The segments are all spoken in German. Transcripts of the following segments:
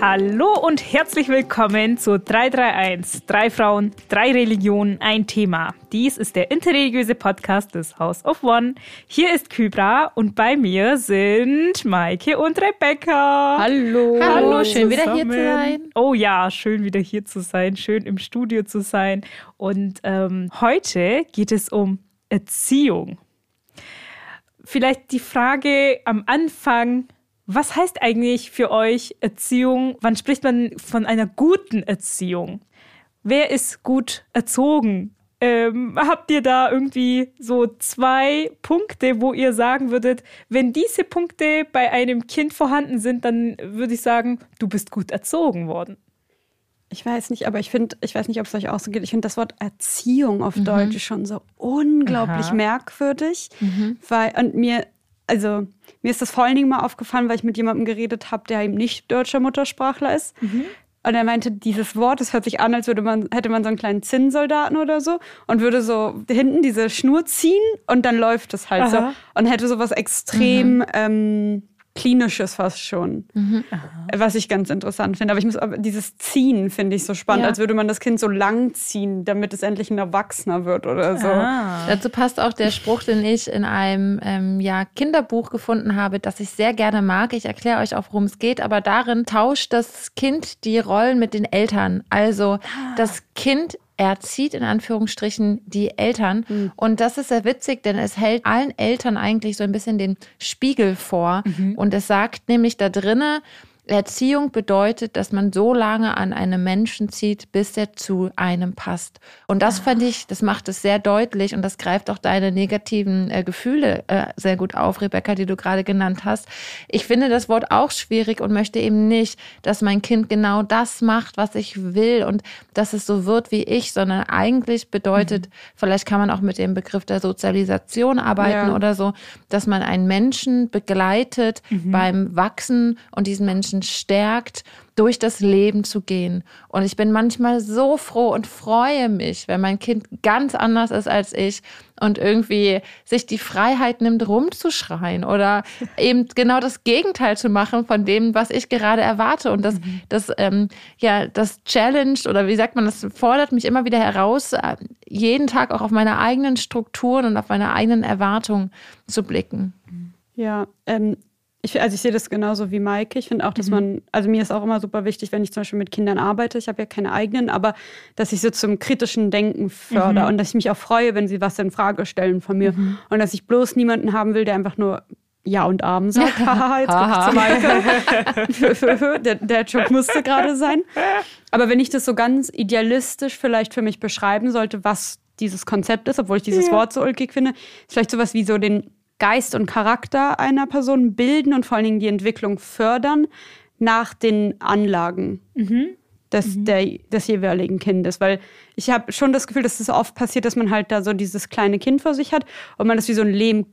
Hallo und herzlich willkommen zu 331. Drei Frauen, drei Religionen, ein Thema. Dies ist der interreligiöse Podcast des House of One. Hier ist Kybra und bei mir sind Maike und Rebecca. Hallo. Hallo, schön wieder hier zu sein. Oh ja, schön wieder hier zu sein, schön im Studio zu sein. Und ähm, heute geht es um Erziehung. Vielleicht die Frage am Anfang, was heißt eigentlich für euch Erziehung? Wann spricht man von einer guten Erziehung? Wer ist gut erzogen? Ähm, habt ihr da irgendwie so zwei Punkte, wo ihr sagen würdet, wenn diese Punkte bei einem Kind vorhanden sind, dann würde ich sagen, du bist gut erzogen worden. Ich weiß nicht, aber ich finde, ich weiß nicht, ob es euch auch so geht. Ich finde das Wort Erziehung auf mhm. Deutsch schon so unglaublich Aha. merkwürdig, mhm. weil und mir also mir ist das vor allen Dingen mal aufgefallen, weil ich mit jemandem geredet habe, der eben nicht deutscher Muttersprachler ist. Mhm. Und er meinte, dieses Wort, das hört sich an, als würde man, hätte man so einen kleinen Zinnsoldaten oder so und würde so hinten diese Schnur ziehen und dann läuft es halt Aha. so und hätte so was extrem mhm. ähm, Klinisches fast schon. Mhm. Was ich ganz interessant finde. Aber ich muss aber dieses Ziehen finde ich so spannend, ja. als würde man das Kind so lang ziehen, damit es endlich ein Erwachsener wird oder so. Ah. Dazu passt auch der Spruch, den ich in einem ähm, ja, Kinderbuch gefunden habe, das ich sehr gerne mag. Ich erkläre euch auch, worum es geht, aber darin tauscht das Kind die Rollen mit den Eltern. Also ah. das Kind erzieht in Anführungsstrichen die Eltern. Mhm. Und das ist sehr witzig, denn es hält allen Eltern eigentlich so ein bisschen den Spiegel vor. Mhm. Und es sagt nämlich da drinnen, Erziehung bedeutet, dass man so lange an einem Menschen zieht, bis er zu einem passt. Und das fand ich, das macht es sehr deutlich und das greift auch deine negativen äh, Gefühle äh, sehr gut auf, Rebecca, die du gerade genannt hast. Ich finde das Wort auch schwierig und möchte eben nicht, dass mein Kind genau das macht, was ich will und dass es so wird wie ich, sondern eigentlich bedeutet, mhm. vielleicht kann man auch mit dem Begriff der Sozialisation arbeiten ja. oder so, dass man einen Menschen begleitet mhm. beim Wachsen und diesen Menschen Menschen stärkt, durch das Leben zu gehen. Und ich bin manchmal so froh und freue mich, wenn mein Kind ganz anders ist als ich und irgendwie sich die Freiheit nimmt, rumzuschreien oder eben genau das Gegenteil zu machen von dem, was ich gerade erwarte. Und das, mhm. das, ähm, ja, das challenged oder wie sagt man, das fordert mich immer wieder heraus, äh, jeden Tag auch auf meine eigenen Strukturen und auf meine eigenen Erwartungen zu blicken. Ja, ähm, ich, also ich sehe das genauso wie Maike. Ich finde auch, dass mhm. man, also mir ist auch immer super wichtig, wenn ich zum Beispiel mit Kindern arbeite, ich habe ja keine eigenen, aber dass ich sie zum kritischen Denken fördere mhm. und dass ich mich auch freue, wenn sie was in Frage stellen von mir. Mhm. Und dass ich bloß niemanden haben will, der einfach nur ja und Abend sagt. Haha, jetzt guck ich zu Maike. der, der Job musste gerade sein. Aber wenn ich das so ganz idealistisch vielleicht für mich beschreiben sollte, was dieses Konzept ist, obwohl ich dieses ja. Wort so ulkig finde, ist vielleicht sowas wie so den Geist und Charakter einer Person bilden und vor allen Dingen die Entwicklung fördern nach den Anlagen mhm. Des, mhm. Der, des jeweiligen Kindes. Weil ich habe schon das Gefühl, dass es oft passiert, dass man halt da so dieses kleine Kind vor sich hat und man das wie so ein Lehmklotz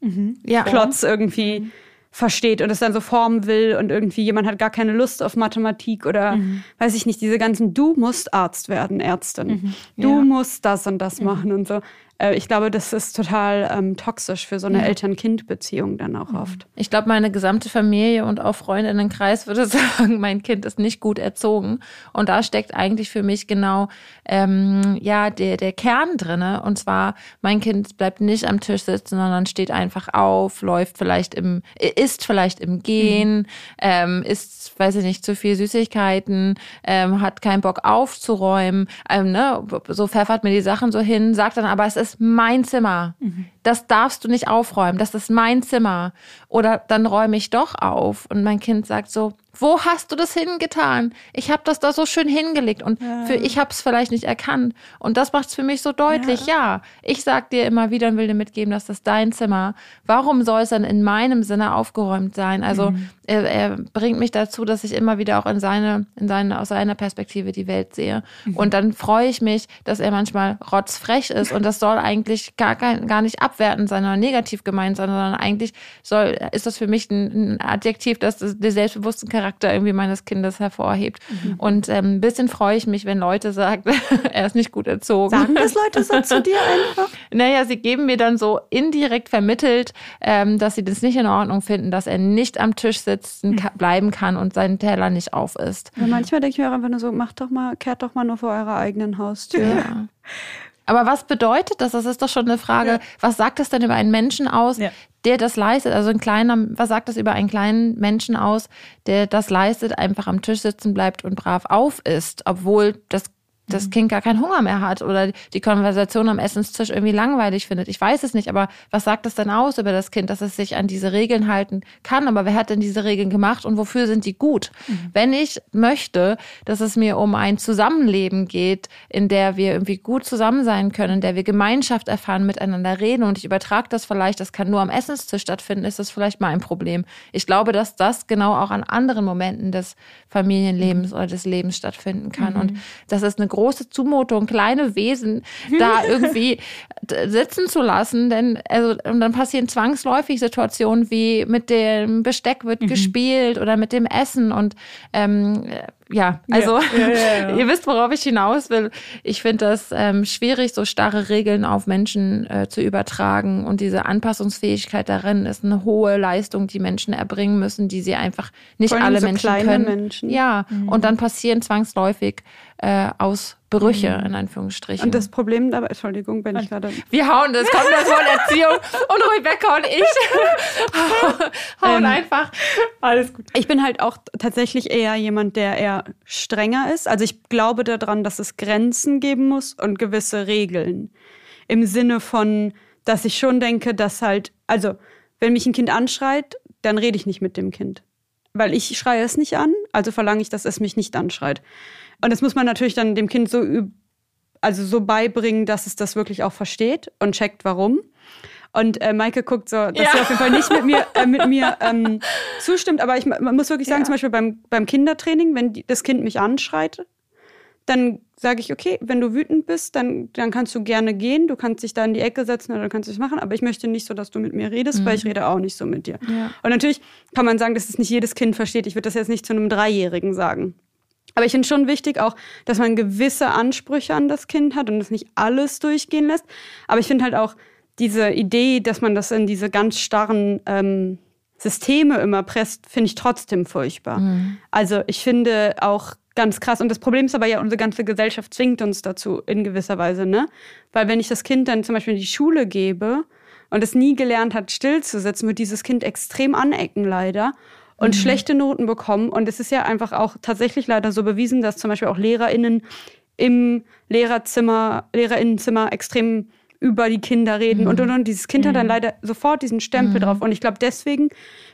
mhm. ja. irgendwie mhm. versteht und es dann so formen will und irgendwie jemand hat gar keine Lust auf Mathematik oder mhm. weiß ich nicht, diese ganzen, du musst Arzt werden, Ärztin. Mhm. Du ja. musst das und das machen und so. Äh, ich glaube, das ist total ähm, toxisch für so eine ja. Eltern-Kind-Beziehung dann auch oft. Ich glaube, meine gesamte Familie und auch Freundinnenkreis würde sagen, mein Kind ist nicht gut erzogen. Und da steckt eigentlich für mich genau ähm, ja der, der Kern drinne. Und zwar, mein Kind bleibt nicht am Tisch sitzen, sondern steht einfach auf, läuft vielleicht im, isst vielleicht im Gehen, mhm. ähm, isst, weiß ich nicht, zu viel Süßigkeiten, ähm, hat keinen Bock aufzuräumen, ähm, ne, so pfeffert mir die Sachen so hin, sagt dann aber, es ist mein Zimmer. Mhm. Das darfst du nicht aufräumen. Das ist mein Zimmer. Oder dann räume ich doch auf. Und mein Kind sagt so, wo hast du das hingetan? Ich habe das da so schön hingelegt und ja. für ich habe es vielleicht nicht erkannt. Und das macht es für mich so deutlich. Ja. ja, ich sag dir immer wieder und will dir mitgeben, dass das dein Zimmer. Warum soll es dann in meinem Sinne aufgeräumt sein? Also mhm. er, er, bringt mich dazu, dass ich immer wieder auch in seine, in seine, aus seiner Perspektive die Welt sehe. Mhm. Und dann freue ich mich, dass er manchmal rotzfrech ist und das soll eigentlich gar, gar nicht ab abwertend sein oder negativ gemeint sein, sondern eigentlich soll, ist das für mich ein, ein Adjektiv, das den selbstbewussten Charakter irgendwie meines Kindes hervorhebt. Mhm. Und ähm, ein bisschen freue ich mich, wenn Leute sagen, er ist nicht gut erzogen. Sagen das Leute so zu dir einfach? Naja, sie geben mir dann so indirekt vermittelt, ähm, dass sie das nicht in Ordnung finden, dass er nicht am Tisch sitzen mhm. bleiben kann und seinen Teller nicht auf isst. Ja, manchmal denke ich mir auch einfach nur so, macht doch mal, kehrt doch mal nur vor eurer eigenen Haustür. Ja. Aber was bedeutet das? Das ist doch schon eine Frage. Ja. Was sagt das denn über einen Menschen aus, ja. der das leistet? Also ein kleiner, was sagt das über einen kleinen Menschen aus, der das leistet, einfach am Tisch sitzen bleibt und brav auf ist, obwohl das das mhm. Kind gar keinen Hunger mehr hat oder die Konversation am Essenstisch irgendwie langweilig findet. Ich weiß es nicht, aber was sagt das dann aus über das Kind, dass es sich an diese Regeln halten kann? Aber wer hat denn diese Regeln gemacht und wofür sind die gut? Mhm. Wenn ich möchte, dass es mir um ein Zusammenleben geht, in der wir irgendwie gut zusammen sein können, in der wir Gemeinschaft erfahren, miteinander reden und ich übertrage das vielleicht, das kann nur am Essenstisch stattfinden, ist das vielleicht mal ein Problem. Ich glaube, dass das genau auch an anderen Momenten des Familienlebens mhm. oder des Lebens stattfinden kann. Mhm. Und das ist eine große Zumutung, kleine Wesen da irgendwie sitzen zu lassen. Denn also, und dann passieren zwangsläufig Situationen wie mit dem Besteck wird mhm. gespielt oder mit dem Essen. Und ähm, ja, also ja, ja, ja, ihr wisst, worauf ich hinaus will. Ich finde das ähm, schwierig, so starre Regeln auf Menschen äh, zu übertragen. Und diese Anpassungsfähigkeit darin ist eine hohe Leistung, die Menschen erbringen müssen, die sie einfach nicht alle so Menschen können. Menschen. Ja, mhm. und dann passieren zwangsläufig äh, Ausbrüche, mhm. in Anführungsstrichen. Und das Problem dabei, Entschuldigung, wenn ich gerade. Wir hauen, das kommt das Wort Erziehung und Rebecca und ich hauen ähm, einfach. Alles gut. Ich bin halt auch tatsächlich eher jemand, der eher strenger ist. Also ich glaube daran, dass es Grenzen geben muss und gewisse Regeln. Im Sinne von, dass ich schon denke, dass halt, also wenn mich ein Kind anschreit, dann rede ich nicht mit dem Kind. Weil ich schreie es nicht an, also verlange ich, dass es mich nicht anschreit. Und das muss man natürlich dann dem Kind so, also so beibringen, dass es das wirklich auch versteht und checkt, warum. Und äh, Maike guckt so, dass ja. sie auf jeden Fall nicht mit mir, äh, mit mir ähm, zustimmt. Aber ich man muss wirklich sagen, ja. zum Beispiel beim, beim Kindertraining, wenn die, das Kind mich anschreit, dann sage ich, okay, wenn du wütend bist, dann, dann kannst du gerne gehen, du kannst dich da in die Ecke setzen oder kannst es machen, aber ich möchte nicht so, dass du mit mir redest, mhm. weil ich rede auch nicht so mit dir. Ja. Und natürlich kann man sagen, dass es nicht jedes Kind versteht. Ich würde das jetzt nicht zu einem Dreijährigen sagen. Aber ich finde schon wichtig auch, dass man gewisse Ansprüche an das Kind hat und das nicht alles durchgehen lässt. Aber ich finde halt auch diese Idee, dass man das in diese ganz starren ähm, Systeme immer presst, finde ich trotzdem furchtbar. Mhm. Also ich finde auch ganz krass. Und das Problem ist aber ja, unsere ganze Gesellschaft zwingt uns dazu in gewisser Weise, ne? Weil wenn ich das Kind dann zum Beispiel in die Schule gebe und es nie gelernt hat, still zu sitzen, wird dieses Kind extrem anecken leider und mhm. schlechte Noten bekommen. Und es ist ja einfach auch tatsächlich leider so bewiesen, dass zum Beispiel auch LehrerInnen im Lehrerzimmer, LehrerInnenzimmer extrem über die Kinder reden mhm. und und und. Dieses Kind mhm. hat dann mhm. leider sofort diesen Stempel mhm. drauf. Und ich glaube, deswegen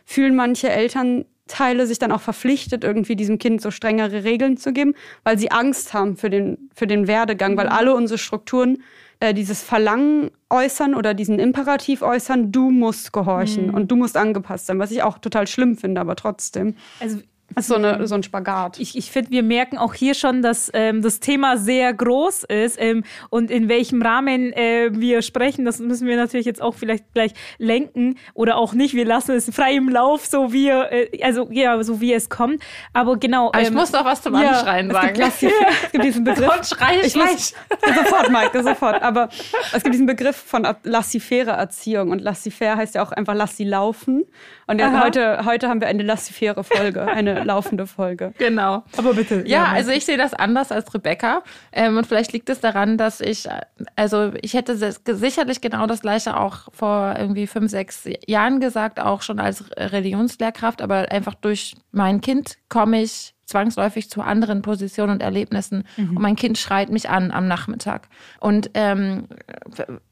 fühlen manche Elternteile sich dann auch verpflichtet, irgendwie diesem Kind so strengere Regeln zu geben, weil sie Angst haben für den, für den Werdegang, weil mhm. alle unsere Strukturen äh, dieses Verlangen äußern oder diesen Imperativ äußern, du musst gehorchen mhm. und du musst angepasst sein, was ich auch total schlimm finde, aber trotzdem. Also so, eine, so ein Spagat. Ich, ich finde, wir merken auch hier schon, dass ähm, das Thema sehr groß ist ähm, und in welchem Rahmen äh, wir sprechen, das müssen wir natürlich jetzt auch vielleicht gleich lenken oder auch nicht. Wir lassen es frei im Lauf, so wie, äh, also, ja, so wie es kommt. Aber genau. Aber ähm, ich muss noch was zum ja, Anschreien sagen. Es gibt, es gibt diesen Begriff. Und schreie ich muss, Sofort, Mike, sofort. Aber es gibt diesen Begriff von laissez-faire Erziehung und laissez-faire heißt ja auch einfach lass sie laufen. Und ja, heute, heute haben wir eine laissez-faire Folge, eine laufende Folge. Genau. Aber bitte. Ja, ja also ich sehe das anders als Rebecca. Ähm, und vielleicht liegt es daran, dass ich, also ich hätte sicherlich genau das Gleiche auch vor irgendwie fünf, sechs Jahren gesagt, auch schon als Religionslehrkraft, aber einfach durch mein Kind komme ich zwangsläufig zu anderen Positionen und Erlebnissen. Mhm. Und mein Kind schreit mich an am Nachmittag. Und ähm,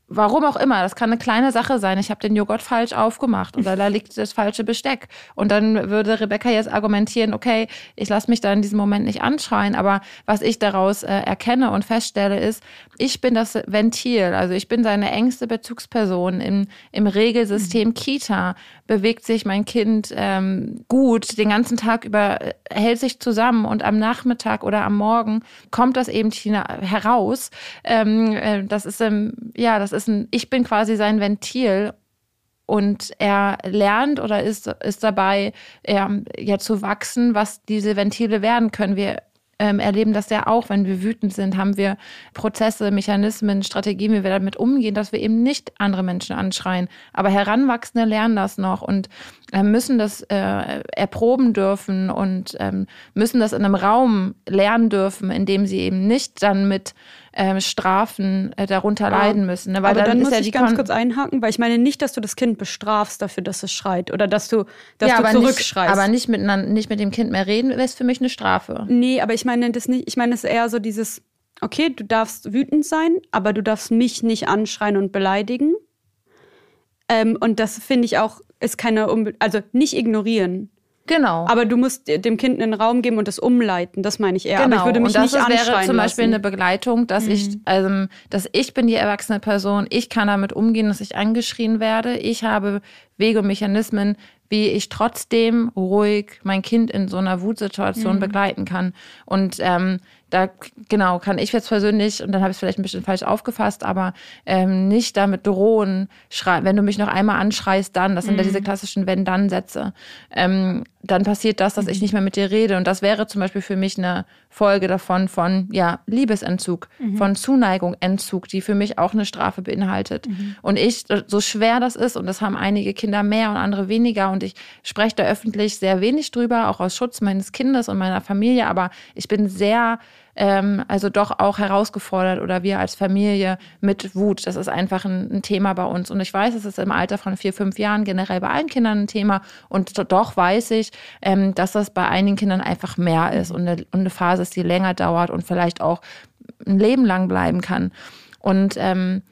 Warum auch immer, das kann eine kleine Sache sein. Ich habe den Joghurt falsch aufgemacht oder da liegt das falsche Besteck. Und dann würde Rebecca jetzt argumentieren, okay, ich lasse mich da in diesem Moment nicht anschreien. Aber was ich daraus äh, erkenne und feststelle, ist, ich bin das Ventil. Also ich bin seine engste Bezugsperson im, im Regelsystem mhm. Kita. Bewegt sich mein Kind ähm, gut, den ganzen Tag über äh, hält sich zusammen und am Nachmittag oder am Morgen kommt das eben heraus. Ähm, äh, das ist, ähm, ja, das ist ein, ich bin quasi sein Ventil und er lernt oder ist, ist dabei, ähm, ja, zu wachsen, was diese Ventile werden können. Wir ähm, erleben das ja auch, wenn wir wütend sind, haben wir Prozesse, Mechanismen, Strategien, wie wir damit umgehen, dass wir eben nicht andere Menschen anschreien. Aber Heranwachsende lernen das noch und äh, müssen das äh, erproben dürfen und ähm, müssen das in einem Raum lernen dürfen, in dem sie eben nicht dann mit ähm, Strafen äh, darunter ja. leiden müssen. Ne? Weil Aber dann, dann muss ja ich ganz kurz einhaken, weil ich meine nicht, dass du das Kind bestrafst dafür, dass es schreit oder dass du, dass ja, du zurückschreist. Nicht, aber nicht mit, nicht mit dem Kind mehr reden, wäre für mich eine Strafe. Nee, aber ich meine das nicht, ich meine es ist eher so dieses, okay, du darfst wütend sein, aber du darfst mich nicht anschreien und beleidigen. Ähm, und das finde ich auch, ist keine, Unbe also nicht ignorieren. Genau. Aber du musst dem Kind einen Raum geben und das umleiten. Das meine ich eher. Genau. Aber ich würde mich und das nicht wäre zum Beispiel lassen. eine Begleitung, dass mhm. ich, also, dass ich bin die erwachsene Person. Ich kann damit umgehen, dass ich angeschrien werde. Ich habe Wege und Mechanismen, wie ich trotzdem ruhig mein Kind in so einer Wutsituation mhm. begleiten kann. Und ähm, da genau kann ich jetzt persönlich, und dann habe ich es vielleicht ein bisschen falsch aufgefasst, aber ähm, nicht damit drohen, schreien, wenn du mich noch einmal anschreist, dann, das sind mhm. ja diese klassischen Wenn-Dann-Sätze, ähm, dann passiert das, dass ich mhm. nicht mehr mit dir rede. Und das wäre zum Beispiel für mich eine Folge davon von ja, Liebesentzug, mhm. von Zuneigung, Entzug, die für mich auch eine Strafe beinhaltet. Mhm. Und ich, so schwer das ist, und das haben einige Kinder mehr und andere weniger, und ich spreche da öffentlich sehr wenig drüber, auch aus Schutz meines Kindes und meiner Familie, aber ich bin sehr ähm, also doch auch herausgefordert oder wir als Familie mit Wut. Das ist einfach ein, ein, Thema bei uns. Und ich weiß, es ist im Alter von vier, fünf Jahren generell bei allen Kindern ein Thema. Und doch weiß ich, ähm, dass das bei einigen Kindern einfach mehr ist und eine, und eine Phase ist, die länger dauert und vielleicht auch ein Leben lang bleiben kann. Und ähm.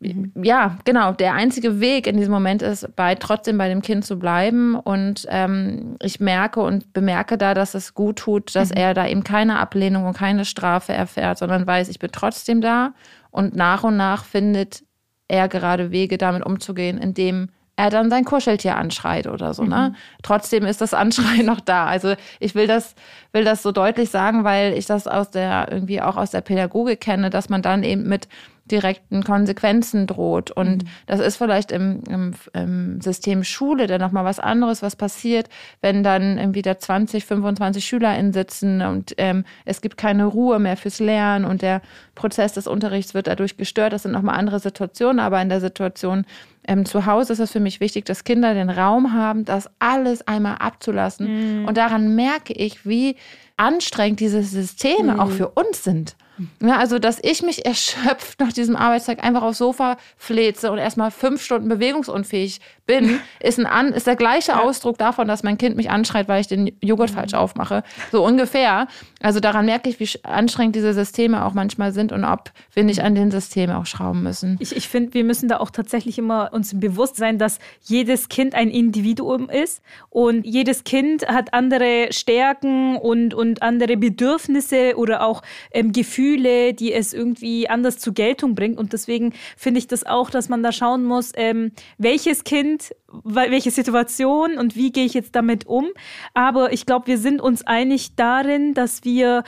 Ja, genau, der einzige Weg in diesem Moment ist, bei trotzdem bei dem Kind zu bleiben. Und ähm, ich merke und bemerke da, dass es gut tut, dass mhm. er da eben keine Ablehnung und keine Strafe erfährt, sondern weiß, ich bin trotzdem da. Und nach und nach findet er gerade Wege, damit umzugehen, indem er dann sein Kuscheltier anschreit oder so. Ne? Mhm. Ne? Trotzdem ist das Anschreien noch da. Also ich will das, will das so deutlich sagen, weil ich das aus der irgendwie auch aus der Pädagogik kenne, dass man dann eben mit direkten Konsequenzen droht. Und mhm. das ist vielleicht im, im, im System Schule dann nochmal was anderes, was passiert, wenn dann irgendwie da 20, 25 SchülerInnen sitzen und ähm, es gibt keine Ruhe mehr fürs Lernen und der Prozess des Unterrichts wird dadurch gestört. Das sind nochmal andere Situationen, aber in der Situation ähm, zu Hause ist es für mich wichtig, dass Kinder den Raum haben, das alles einmal abzulassen. Mhm. Und daran merke ich, wie anstrengend diese Systeme mhm. auch für uns sind. Ja, also, dass ich mich erschöpft nach diesem Arbeitstag einfach aufs Sofa fleze und erstmal fünf Stunden bewegungsunfähig bin, ist, ein An ist der gleiche ja. Ausdruck davon, dass mein Kind mich anschreit, weil ich den Joghurt falsch mhm. aufmache. So ungefähr. Also daran merke ich, wie anstrengend diese Systeme auch manchmal sind und ob wir nicht an den Systemen auch schrauben müssen. Ich, ich finde, wir müssen da auch tatsächlich immer uns bewusst sein, dass jedes Kind ein Individuum ist und jedes Kind hat andere Stärken und, und andere Bedürfnisse oder auch ähm, Gefühle, die es irgendwie anders zur Geltung bringt. Und deswegen finde ich das auch, dass man da schauen muss, ähm, welches Kind Kind, welche Situation und wie gehe ich jetzt damit um. Aber ich glaube, wir sind uns einig darin, dass wir,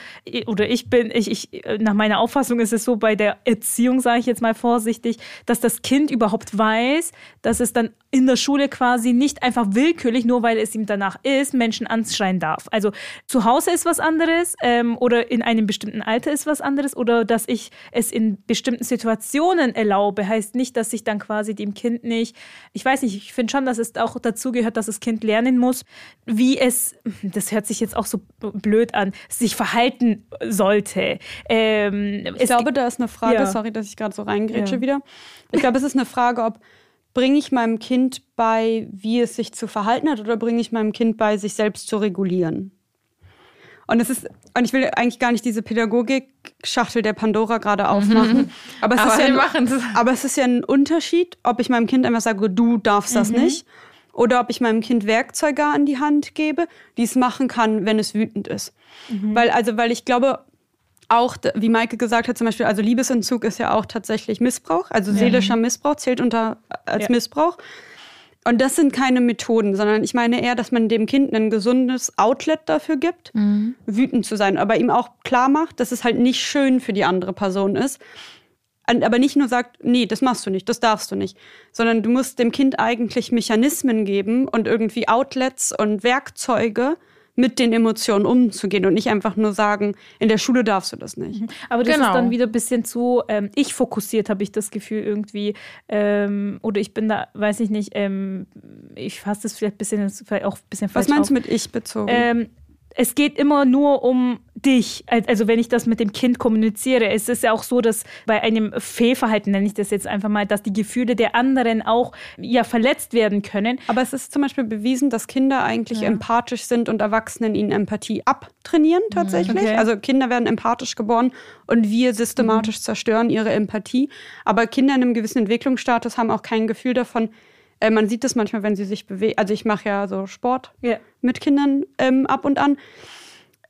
oder ich bin, ich, ich, nach meiner Auffassung ist es so bei der Erziehung, sage ich jetzt mal vorsichtig, dass das Kind überhaupt weiß, dass es dann in der Schule quasi nicht einfach willkürlich, nur weil es ihm danach ist, Menschen anschreien darf. Also zu Hause ist was anderes ähm, oder in einem bestimmten Alter ist was anderes oder dass ich es in bestimmten Situationen erlaube, heißt nicht, dass ich dann quasi dem Kind nicht, ich weiß nicht, ich finde schon, dass es auch dazu gehört, dass das Kind lernen muss, wie es, das hört sich jetzt auch so blöd an, sich verhalten sollte. Ähm, ich glaube, da ist eine Frage, ja. sorry, dass ich gerade so reingrätsche ja. wieder. Ich glaube, es ist eine Frage, ob bringe ich meinem Kind bei, wie es sich zu verhalten hat, oder bringe ich meinem Kind bei, sich selbst zu regulieren? Und es ist, und ich will eigentlich gar nicht diese Pädagogik-Schachtel der Pandora gerade aufmachen. Mhm. Aber, es aber, ist ja ein, aber es ist ja ein Unterschied, ob ich meinem Kind einfach sage, du darfst das mhm. nicht. Oder ob ich meinem Kind Werkzeuge an die Hand gebe, die es machen kann, wenn es wütend ist. Mhm. Weil, also, weil ich glaube, auch, wie Maike gesagt hat, zum Beispiel, also Liebesentzug ist ja auch tatsächlich Missbrauch. Also seelischer Missbrauch zählt unter als ja. Missbrauch. Und das sind keine Methoden, sondern ich meine eher, dass man dem Kind ein gesundes Outlet dafür gibt, mhm. wütend zu sein, aber ihm auch klar macht, dass es halt nicht schön für die andere Person ist. aber nicht nur sagt, nee, das machst du nicht, das darfst du nicht, sondern du musst dem Kind eigentlich Mechanismen geben und irgendwie Outlets und Werkzeuge, mit den Emotionen umzugehen und nicht einfach nur sagen, in der Schule darfst du das nicht. Mhm. Aber das genau. ist dann wieder ein bisschen zu ähm, ich fokussiert, habe ich das Gefühl irgendwie. Ähm, oder ich bin da, weiß ich nicht, ähm, ich fasse das vielleicht ein bisschen, vielleicht auch ein bisschen falsch Was meinst auf. du mit ich bezogen? Es geht immer nur um dich. Also wenn ich das mit dem Kind kommuniziere, es ist ja auch so, dass bei einem Fehlverhalten, nenne ich das jetzt einfach mal, dass die Gefühle der anderen auch ja verletzt werden können. Aber es ist zum Beispiel bewiesen, dass Kinder eigentlich ja. empathisch sind und Erwachsenen ihnen Empathie abtrainieren mhm. tatsächlich. Okay. Also Kinder werden empathisch geboren und wir systematisch mhm. zerstören ihre Empathie. Aber Kinder in einem gewissen Entwicklungsstatus haben auch kein Gefühl davon, äh, man sieht das manchmal, wenn sie sich bewegen. Also ich mache ja so Sport yeah. mit Kindern ähm, ab und an.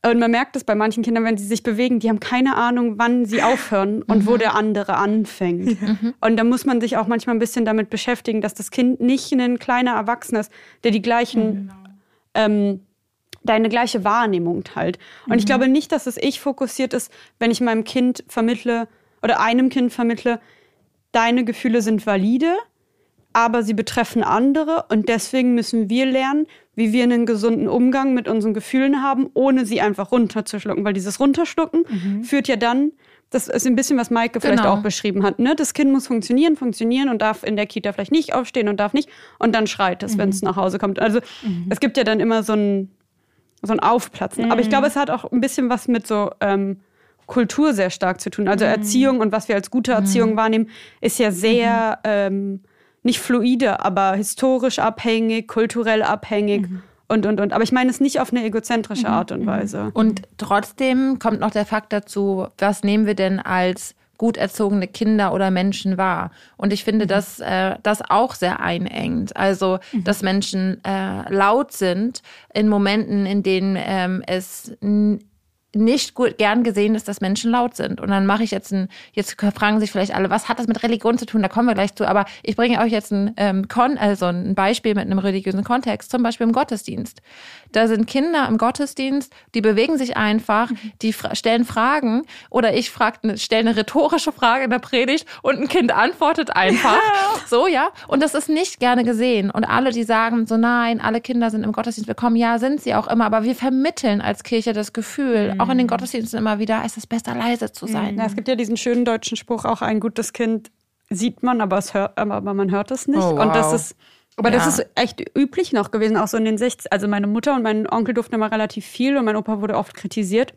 Und man merkt es bei manchen Kindern, wenn sie sich bewegen, die haben keine Ahnung, wann sie aufhören und mhm. wo der andere anfängt. Mhm. Und da muss man sich auch manchmal ein bisschen damit beschäftigen, dass das Kind nicht ein kleiner Erwachsener ist, der die gleichen, genau. ähm, deine gleiche Wahrnehmung teilt. Und mhm. ich glaube nicht, dass es ich fokussiert ist, wenn ich meinem Kind vermittle oder einem Kind vermittle, deine Gefühle sind valide aber sie betreffen andere und deswegen müssen wir lernen, wie wir einen gesunden Umgang mit unseren Gefühlen haben, ohne sie einfach runterzuschlucken, weil dieses Runterschlucken mhm. führt ja dann, das ist ein bisschen, was Maike genau. vielleicht auch beschrieben hat, ne? Das Kind muss funktionieren, funktionieren und darf in der Kita vielleicht nicht aufstehen und darf nicht und dann schreit es, mhm. wenn es nach Hause kommt. Also mhm. es gibt ja dann immer so ein, so ein Aufplatzen. Aber ich glaube, mhm. es hat auch ein bisschen was mit so ähm, Kultur sehr stark zu tun. Also mhm. Erziehung und was wir als gute Erziehung mhm. wahrnehmen, ist ja sehr ähm, nicht fluide, aber historisch abhängig, kulturell abhängig. Mhm. Und, und, und. Aber ich meine es nicht auf eine egozentrische mhm. Art und Weise. Und trotzdem kommt noch der Fakt dazu, was nehmen wir denn als gut erzogene Kinder oder Menschen wahr. Und ich finde, mhm. dass äh, das auch sehr einengt. Also, mhm. dass Menschen äh, laut sind in Momenten, in denen ähm, es nicht gut, gern gesehen ist, dass Menschen laut sind. Und dann mache ich jetzt ein, jetzt fragen sich vielleicht alle, was hat das mit Religion zu tun? Da kommen wir gleich zu. Aber ich bringe euch jetzt ein, ähm, Kon also ein Beispiel mit einem religiösen Kontext, zum Beispiel im Gottesdienst. Da sind Kinder im Gottesdienst, die bewegen sich einfach, die fra stellen Fragen oder ich frage, stelle eine rhetorische Frage in der Predigt und ein Kind antwortet einfach. So, ja. Und das ist nicht gerne gesehen. Und alle, die sagen so, nein, alle Kinder sind im Gottesdienst willkommen, ja, sind sie auch immer. Aber wir vermitteln als Kirche das Gefühl, auch in den Gottesdiensten immer wieder, ist es besser, leise zu sein. Ja, es gibt ja diesen schönen deutschen Spruch, auch ein gutes Kind sieht man, aber, es hört, aber man hört es nicht. Oh, wow. Und das ist, aber ja. das ist echt üblich noch gewesen, auch so in den 60 Also meine Mutter und mein Onkel durften immer relativ viel und mein Opa wurde oft kritisiert.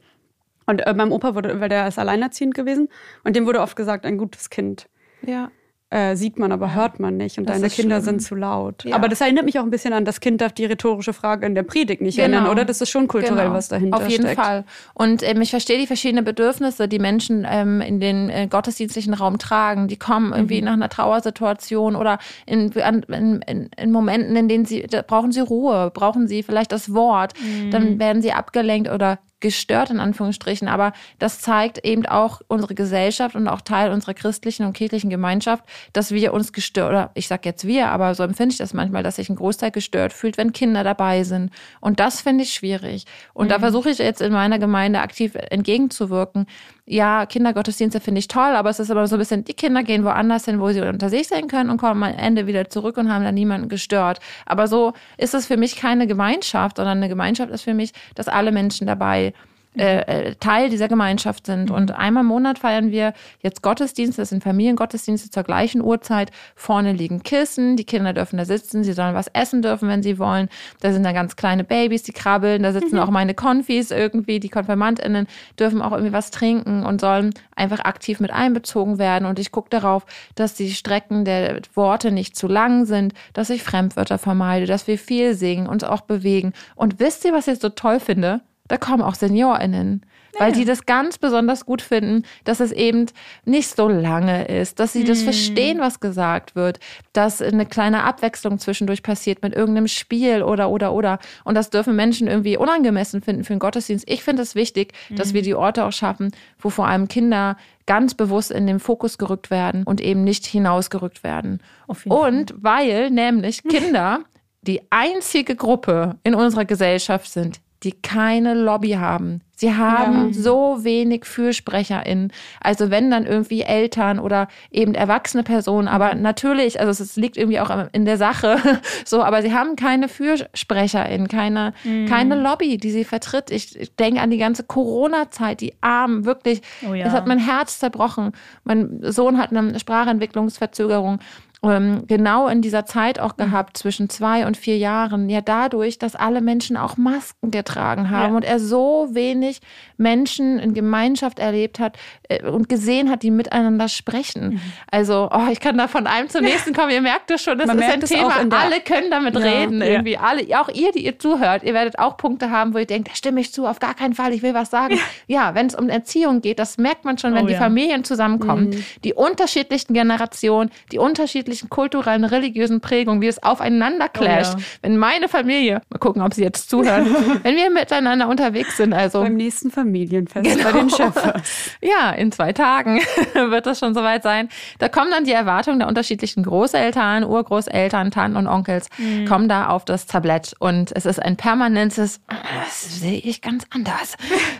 Und äh, meinem Opa wurde, weil der ist alleinerziehend gewesen und dem wurde oft gesagt, ein gutes Kind. Ja äh, sieht man, aber hört man nicht und das deine Kinder schlimm. sind zu laut. Ja. Aber das erinnert mich auch ein bisschen an, das Kind darf die rhetorische Frage in der Predigt nicht genau. erinnern, oder? Das ist schon kulturell, genau. was dahinter steckt. Auf jeden steckt. Fall. Und ähm, ich verstehe die verschiedenen Bedürfnisse, die Menschen ähm, in den äh, gottesdienstlichen Raum tragen. Die kommen irgendwie mhm. nach einer Trauersituation oder in, in, in, in, Momenten, in denen sie, brauchen sie Ruhe, brauchen sie vielleicht das Wort. Mhm. Dann werden sie abgelenkt oder gestört in Anführungsstrichen, aber das zeigt eben auch unsere Gesellschaft und auch Teil unserer christlichen und kirchlichen Gemeinschaft, dass wir uns gestört, oder ich sage jetzt wir, aber so empfinde ich das manchmal, dass sich ein Großteil gestört fühlt, wenn Kinder dabei sind. Und das finde ich schwierig. Und mhm. da versuche ich jetzt in meiner Gemeinde aktiv entgegenzuwirken, ja, Kindergottesdienste finde ich toll, aber es ist aber so ein bisschen, die Kinder gehen woanders hin, wo sie unter sich sein können und kommen am Ende wieder zurück und haben dann niemanden gestört. Aber so ist es für mich keine Gemeinschaft, sondern eine Gemeinschaft ist für mich, dass alle Menschen dabei äh, äh, Teil dieser Gemeinschaft sind. Und einmal im Monat feiern wir jetzt Gottesdienste, das sind Familiengottesdienste zur gleichen Uhrzeit. Vorne liegen Kissen, die Kinder dürfen da sitzen, sie sollen was essen dürfen, wenn sie wollen. Da sind dann ganz kleine Babys, die krabbeln, da sitzen mhm. auch meine Konfis irgendwie, die KonfirmandInnen dürfen auch irgendwie was trinken und sollen einfach aktiv mit einbezogen werden. Und ich gucke darauf, dass die Strecken der Worte nicht zu lang sind, dass ich Fremdwörter vermeide, dass wir viel singen, uns auch bewegen. Und wisst ihr, was ich so toll finde? Da kommen auch SeniorInnen. Weil die das ganz besonders gut finden, dass es eben nicht so lange ist, dass sie das mm. verstehen, was gesagt wird, dass eine kleine Abwechslung zwischendurch passiert mit irgendeinem Spiel oder, oder, oder. Und das dürfen Menschen irgendwie unangemessen finden für den Gottesdienst. Ich finde es wichtig, mm. dass wir die Orte auch schaffen, wo vor allem Kinder ganz bewusst in den Fokus gerückt werden und eben nicht hinausgerückt werden. Und weil nämlich Kinder die einzige Gruppe in unserer Gesellschaft sind, die keine Lobby haben. Sie haben ja. so wenig FürsprecherInnen. Also wenn dann irgendwie Eltern oder eben erwachsene Personen, aber natürlich, also es liegt irgendwie auch in der Sache so, aber sie haben keine FürsprecherInnen, keine, mhm. keine Lobby, die sie vertritt. Ich, ich denke an die ganze Corona-Zeit, die Armen, wirklich, oh ja. das hat mein Herz zerbrochen. Mein Sohn hat eine Sprachentwicklungsverzögerung ähm, genau in dieser Zeit auch gehabt, zwischen zwei und vier Jahren, ja dadurch, dass alle Menschen auch Masken getragen haben ja. und er so wenig Menschen in Gemeinschaft erlebt hat äh, und gesehen hat, die miteinander sprechen. Mhm. Also, oh, ich kann da von einem zum nächsten kommen. Ihr merkt es schon, das Man ist ein Thema. Alle können damit ja. reden irgendwie. Ja. Alle, auch ihr, die ihr zuhört, ihr werdet auch Punkte haben, wo ihr denkt, da stimme ich zu, auf gar keinen Fall, ich will was sagen. Ja, wenn es um Erziehung geht, das merkt man schon, wenn oh, die Familien zusammenkommen, mhm. die unterschiedlichen Generationen, die unterschiedlichen unterschiedlichen kulturellen, religiösen Prägungen, wie es aufeinander clasht. Oh, ja. Wenn meine Familie, mal gucken, ob sie jetzt zuhören, wenn wir miteinander unterwegs sind, also beim nächsten Familienfest genau. bei den Schöpfers. Ja, in zwei Tagen wird das schon soweit sein. Da kommen dann die Erwartungen der unterschiedlichen Großeltern, Urgroßeltern, Tanten und Onkels, mhm. kommen da auf das Tablett und es ist ein permanentes, das sehe ich ganz anders.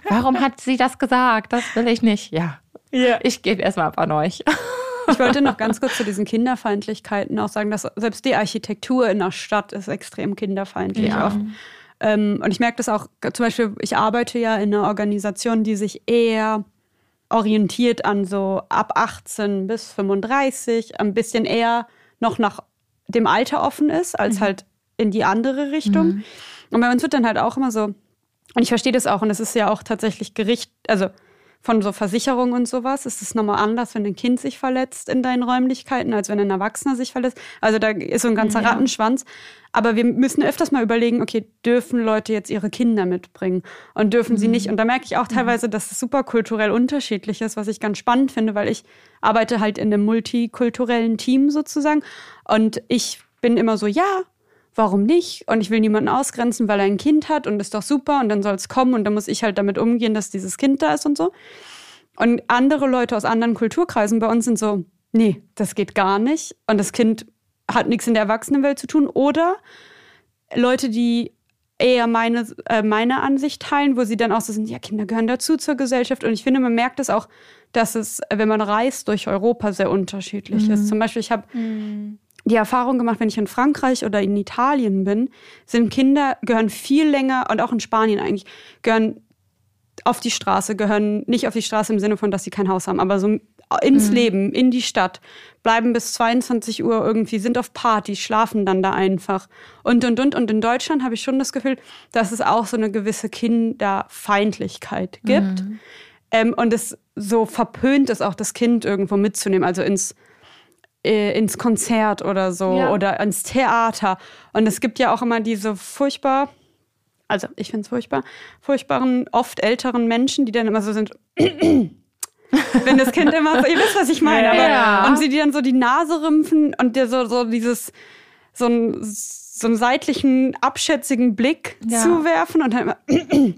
Warum hat sie das gesagt? Das will ich nicht. Ja. Ja. Ich gebe erstmal ab an euch. Ich wollte noch ganz kurz zu diesen Kinderfeindlichkeiten auch sagen, dass selbst die Architektur in der Stadt ist extrem kinderfeindlich ja. oft. Ähm, und ich merke das auch, zum Beispiel, ich arbeite ja in einer Organisation, die sich eher orientiert an so ab 18 bis 35, ein bisschen eher noch nach dem Alter offen ist, als mhm. halt in die andere Richtung. Mhm. Und bei uns wird dann halt auch immer so, und ich verstehe das auch, und es ist ja auch tatsächlich Gericht, also von so Versicherungen und sowas ist es nochmal anders, wenn ein Kind sich verletzt in deinen Räumlichkeiten, als wenn ein Erwachsener sich verletzt. Also da ist so ein ganzer ja. Rattenschwanz. Aber wir müssen öfters mal überlegen, okay, dürfen Leute jetzt ihre Kinder mitbringen und dürfen mhm. sie nicht? Und da merke ich auch mhm. teilweise, dass es super kulturell unterschiedlich ist, was ich ganz spannend finde, weil ich arbeite halt in einem multikulturellen Team sozusagen. Und ich bin immer so, ja, warum nicht? Und ich will niemanden ausgrenzen, weil er ein Kind hat und ist doch super und dann soll es kommen und dann muss ich halt damit umgehen, dass dieses Kind da ist und so. Und andere Leute aus anderen Kulturkreisen bei uns sind so, nee, das geht gar nicht und das Kind hat nichts in der Erwachsenenwelt zu tun. Oder Leute, die eher meine, äh, meine Ansicht teilen, wo sie dann auch so sind, ja, Kinder gehören dazu zur Gesellschaft. Und ich finde, man merkt es auch, dass es, wenn man reist durch Europa, sehr unterschiedlich mhm. ist. Zum Beispiel, ich habe mhm die Erfahrung gemacht, wenn ich in Frankreich oder in Italien bin, sind Kinder, gehören viel länger und auch in Spanien eigentlich, gehören auf die Straße, gehören nicht auf die Straße im Sinne von, dass sie kein Haus haben, aber so ins mhm. Leben, in die Stadt, bleiben bis 22 Uhr irgendwie, sind auf Party, schlafen dann da einfach und, und, und. Und in Deutschland habe ich schon das Gefühl, dass es auch so eine gewisse Kinderfeindlichkeit gibt. Mhm. Ähm, und es so verpönt ist, auch das Kind irgendwo mitzunehmen, also ins äh, ins Konzert oder so ja. oder ins Theater. Und es gibt ja auch immer diese furchtbar, also ich finde es furchtbar, furchtbaren, oft älteren Menschen, die dann immer so sind. wenn das Kind immer so, ihr wisst, was ich meine, aber ja. und sie die dann so die Nase rümpfen und dir so, so dieses, so, ein, so einen seitlichen, abschätzigen Blick ja. zuwerfen und dann immer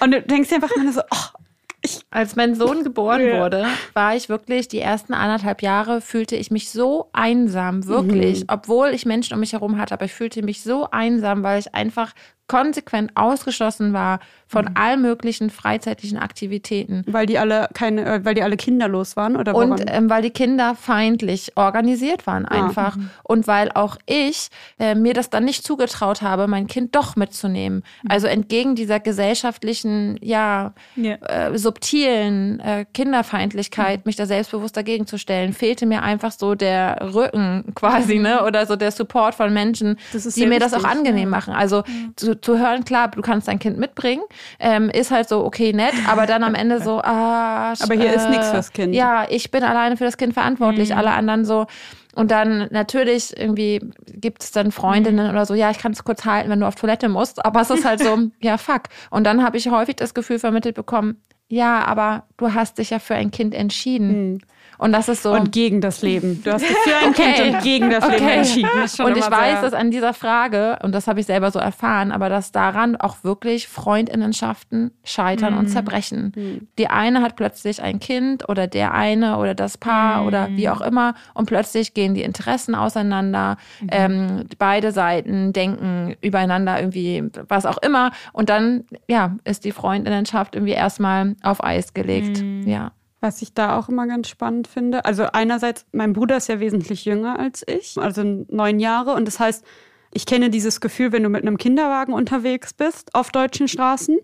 und du denkst dir einfach immer so, oh, ich, als mein Sohn geboren ja. wurde, war ich wirklich, die ersten anderthalb Jahre fühlte ich mich so einsam, wirklich. Mhm. Obwohl ich Menschen um mich herum hatte, aber ich fühlte mich so einsam, weil ich einfach konsequent ausgeschlossen war von mhm. allen möglichen freizeitlichen Aktivitäten. Weil die alle keine, äh, weil die alle kinderlos waren oder woran? Und ähm, weil die Kinder feindlich organisiert waren ah, einfach. Ah, und weil auch ich äh, mir das dann nicht zugetraut habe, mein Kind doch mitzunehmen. Mhm. Also entgegen dieser gesellschaftlichen, ja, ja. Äh, subtilen äh, Kinderfeindlichkeit, mhm. mich da selbstbewusst dagegen zu stellen, fehlte mir einfach so der Rücken quasi, mhm. ne? Oder so der Support von Menschen, die mir das auch angenehm machen. Also zu, zu hören, klar, du kannst dein Kind mitbringen, ähm, ist halt so, okay, nett, aber dann am Ende so, ah, aber hier äh, ist nichts fürs Kind. Ja, ich bin alleine für das Kind verantwortlich, mhm. alle anderen so. Und dann natürlich irgendwie gibt es dann Freundinnen mhm. oder so, ja, ich kann es kurz halten, wenn du auf Toilette musst, aber es ist halt so, ja, fuck. Und dann habe ich häufig das Gefühl vermittelt bekommen, ja, aber du hast dich ja für ein Kind entschieden. Mhm. Und das ist so. Und gegen das Leben. Du hast dich für ein Okay. Kind und gegen das Leben Okay. entschieden. Das Und ich weiß, dass an dieser Frage, und das habe ich selber so erfahren, aber dass daran auch wirklich Freundinnenschaften scheitern Mhm. und zerbrechen. Die eine hat plötzlich ein Kind oder der eine oder das Paar oder Mhm. wie auch immer und plötzlich gehen die Interessen auseinander. Mhm. Ähm, beide Seiten denken übereinander irgendwie was auch immer und dann ja ist die Freundinnenschaft irgendwie erstmal auf Eis gelegt. Mhm. Ja. Was ich da auch immer ganz spannend finde. Also einerseits, mein Bruder ist ja wesentlich jünger als ich, also neun Jahre. Und das heißt, ich kenne dieses Gefühl, wenn du mit einem Kinderwagen unterwegs bist auf deutschen Straßen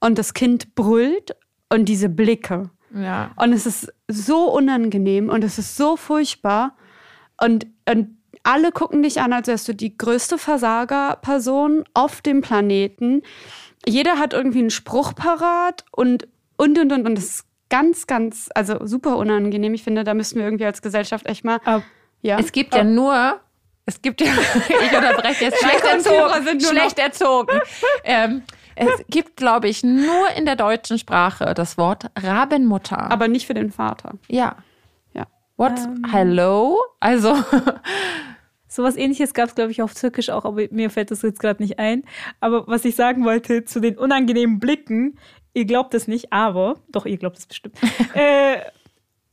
und das Kind brüllt und diese Blicke. Ja. Und es ist so unangenehm und es ist so furchtbar. Und, und alle gucken dich an, als wärst du die größte Versagerperson auf dem Planeten. Jeder hat irgendwie einen Spruch parat und, und, und, und. Und ist ganz, ganz, also super unangenehm. Ich finde, da müssten wir irgendwie als Gesellschaft echt mal. Aber Ja. Es gibt ja nur, es gibt ja, ich unterbreche jetzt, schlecht erzogen, sind nur schlecht erzogen. Ähm, es gibt, glaube ich, nur in der deutschen Sprache das Wort Rabenmutter. aber nicht für den Vater. ja. Ja. What? Hello? Also, Sowas ähnliches gab es, glaube ich, auf Türkisch auch, aber mir fällt das jetzt gerade nicht ein. Aber was ich sagen wollte zu den unangenehmen Blicken, ihr glaubt es nicht, aber, doch, ihr glaubt es bestimmt. äh,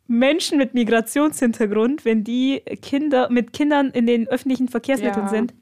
Menschen mit Migrationshintergrund, wenn die Kinder mit Kindern in den öffentlichen Verkehrsmitteln Ja. sind,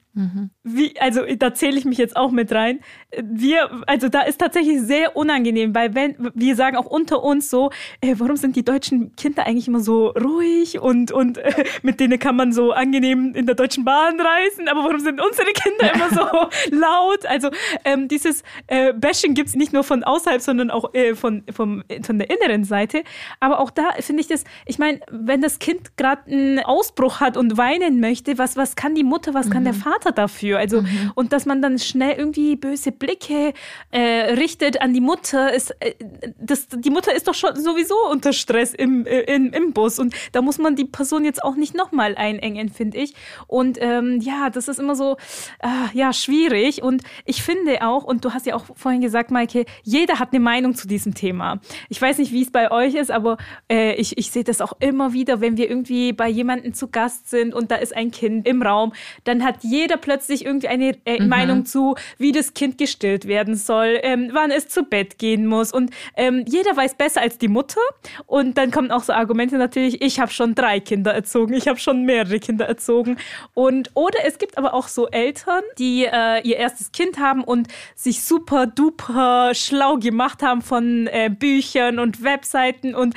wie, also da zähle ich mich jetzt auch mit rein. Wir, also da ist tatsächlich sehr unangenehm, weil wenn wir sagen auch unter uns so, äh, warum sind die deutschen Kinder eigentlich immer so ruhig und und äh, mit denen kann man so angenehm in der deutschen Bahn reisen, aber warum sind unsere Kinder immer so laut? Also ähm, dieses äh, Bashing gibt's nicht nur von außerhalb, sondern auch äh, von vom, von der inneren Seite. Aber auch da finde ich das, ich meine, wenn das Kind gerade einen Ausbruch hat und weinen möchte, was was kann die Mutter, was kann der Vater dafür? Also und dass man dann schnell irgendwie böse Blicke äh, richtet an die Mutter, ist äh, das, die Mutter ist doch schon sowieso unter Stress im, äh, im, im Bus und da muss man die Person jetzt auch nicht nochmal einengen, finde ich. Und ähm, ja, das ist immer so, äh, ja, schwierig. Und ich finde auch, und du hast ja auch vorhin gesagt, Maike, jeder hat eine Meinung zu diesem Thema. Ich weiß nicht, wie es bei euch ist, aber äh, ich, ich sehe das auch immer wieder, wenn wir irgendwie bei jemandem zu Gast sind und da ist ein Kind im Raum, dann hat jeder plötzlich irgendwie eine äh, Meinung zu, wie das Kind gestillt werden soll, ähm, wann es zu Bett gehen muss. Und ähm, jeder weiß besser als die Mutter. Und dann kommen auch so Argumente natürlich, ich habe schon drei Kinder erzogen, ich habe schon mehrere Kinder erzogen. Und oder es gibt aber auch so Eltern, die äh, ihr erstes Kind haben und sich super duper schlau gemacht haben von äh, Büchern und Webseiten und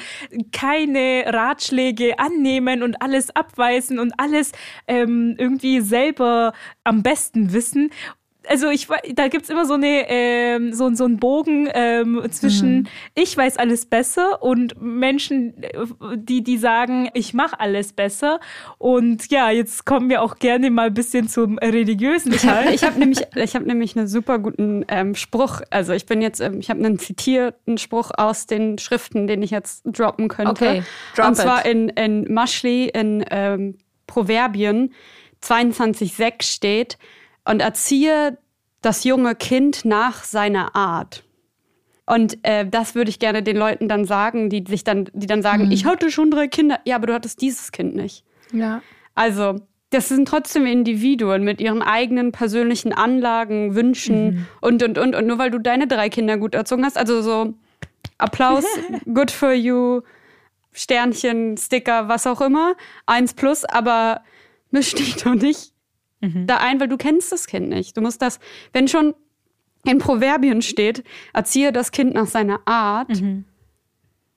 keine Ratschläge annehmen und alles abweisen und alles ähm, irgendwie selber am besten wissen. Also ich da gibt's immer so eine ähm, so, so einen Bogen ähm, zwischen ich weiß alles besser und Menschen, die die sagen, ich mache alles besser. Und ja, jetzt kommen wir auch gerne mal ein bisschen zum religiösen Ich habe Teil. ich hab nämlich, ich hab nämlich einen super guten ähm, Spruch. Also ich bin jetzt, ähm, ich habe einen zitierten Spruch aus den Schriften, den ich jetzt droppen könnte. Okay, drop Und zwar it. in, in Maschli, in ähm, Proverbien 22,6 steht, und erziehe das junge Kind nach seiner Art. Und äh, das würde ich gerne den Leuten dann sagen, die sich dann, die dann sagen, ich hatte schon drei Kinder. Ja, aber du hattest dieses Kind nicht. ja. Also, das sind trotzdem Individuen mit ihren eigenen persönlichen Anlagen, Wünschen und, und, und. Und nur weil du deine drei Kinder gut erzogen hast, also so Applaus, good for you, Sternchen, Sticker, was auch immer, eins plus, aber misch dich doch nicht da ein, weil du kennst das Kind nicht. Du musst das, wenn schon in Proverbien steht, erziehe das Kind nach seiner Art,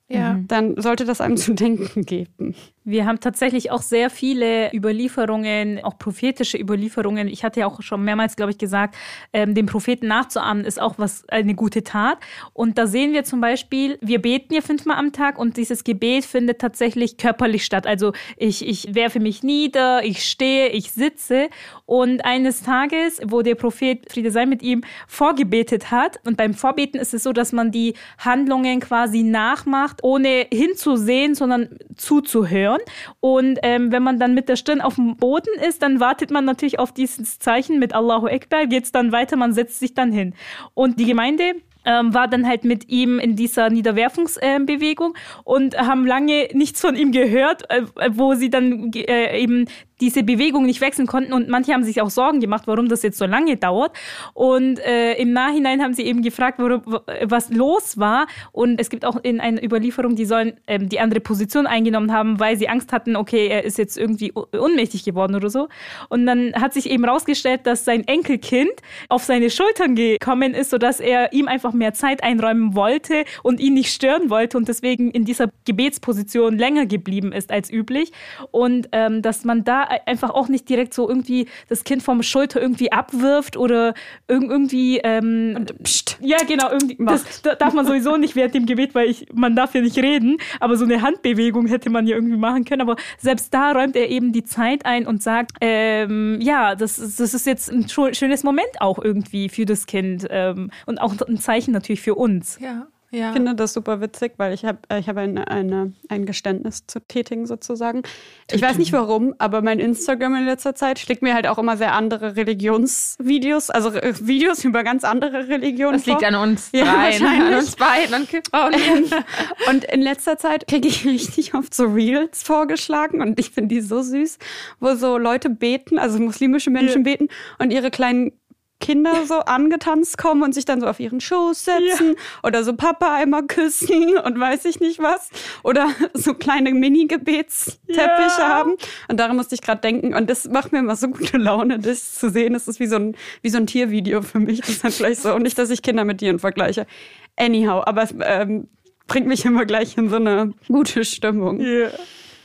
Ja. dann sollte das einem zu denken geben. Wir haben tatsächlich auch sehr viele Überlieferungen, auch prophetische Überlieferungen. Ich hatte ja auch schon mehrmals, glaube ich, gesagt, ähm, dem Propheten nachzuahmen ist auch was eine gute Tat. Und da sehen wir zum Beispiel, wir beten ja fünfmal am Tag und dieses Gebet findet tatsächlich körperlich statt. Also ich, ich werfe mich nieder, ich stehe, ich sitze. Und eines Tages, wo der Prophet Friede sei mit ihm vorgebetet hat, und beim Vorbeten ist es so, dass man die Handlungen quasi nachmacht, ohne hinzusehen, sondern zuzuhören. Und ähm, wenn man dann mit der Stirn auf dem Boden ist, dann wartet man natürlich auf dieses Zeichen mit Allahu Akbar, geht es dann weiter, man setzt sich dann hin. Und die Gemeinde ähm, war dann halt mit ihm in dieser Niederwerfungsbewegung äh, und haben lange nichts von ihm gehört, äh, wo sie dann äh, eben diese Bewegung nicht wechseln konnten und manche haben sich auch Sorgen gemacht, warum das jetzt so lange dauert. Und äh, im Nachhinein haben sie eben gefragt, worum, was los war. Und es gibt auch in einer Überlieferung, die sollen ähm, die andere Position eingenommen haben, weil sie Angst hatten, okay, er ist jetzt irgendwie ohnmächtig geworden oder so. Und dann hat sich eben rausgestellt, dass sein Enkelkind auf seine Schultern gekommen ist, sodass er ihm einfach mehr Zeit einräumen wollte und ihn nicht stören wollte und deswegen in dieser Gebetsposition länger geblieben ist als üblich. Und ähm, dass man da einfach auch nicht direkt so irgendwie das Kind vom Schulter irgendwie abwirft oder irgendwie. Ähm, und pst, ja, genau, irgendwie. Das, das darf man sowieso nicht während dem Gebet, weil ich, man darf ja nicht reden. Aber so eine Handbewegung hätte man ja irgendwie machen können. Aber selbst da räumt er eben die Zeit ein und sagt, ähm, ja, das, das ist jetzt ein schönes Moment auch irgendwie für das Kind ähm, und auch ein Zeichen natürlich für uns. Ja. Ja. Ich finde das super witzig, weil ich habe äh, ich hab eine, eine, ein Geständnis zu tätigen sozusagen. Ich weiß nicht warum, aber mein Instagram in letzter Zeit schlägt mir halt auch immer sehr andere Religionsvideos, also äh, Videos über ganz andere Religionen. Das liegt an uns ja, dreien, an uns beiden. Und, und in letzter Zeit kriege ich richtig oft so Reels vorgeschlagen und ich finde die so süß, wo so Leute beten, also muslimische Menschen ja. beten und ihre kleinen Kinder so angetanzt kommen und sich dann so auf ihren Schoß setzen ja. oder so Papa einmal küssen und weiß ich nicht was oder so kleine Mini-Gebetsteppiche ja. haben. Und daran musste ich gerade denken und das macht mir immer so gute Laune, das zu sehen. Das ist wie so ein, wie so ein Tiervideo für mich. Das ist dann vielleicht so, und nicht, dass ich Kinder mit Tieren vergleiche. Anyhow, aber es ähm, bringt mich immer gleich in so eine gute Stimmung. Yeah.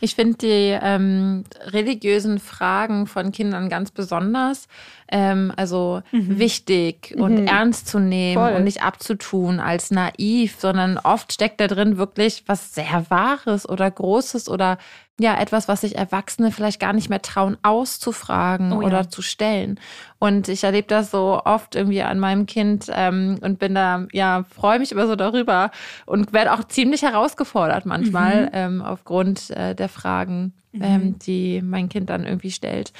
Ich finde die ähm, religiösen Fragen von Kindern ganz besonders, ähm, also mhm. wichtig und mhm. ernst zu nehmen Voll. und nicht abzutun als naiv, sondern oft steckt da drin wirklich was sehr Wahres oder Großes oder ja, etwas, was sich Erwachsene vielleicht gar nicht mehr trauen, auszufragen oh, ja. oder zu stellen. Und ich erlebe das so oft irgendwie an meinem Kind ähm, und bin da, ja, freue mich immer so darüber und werde auch ziemlich herausgefordert manchmal mhm. ähm, aufgrund äh, der Fragen, mhm. ähm, die mein Kind dann irgendwie stellt.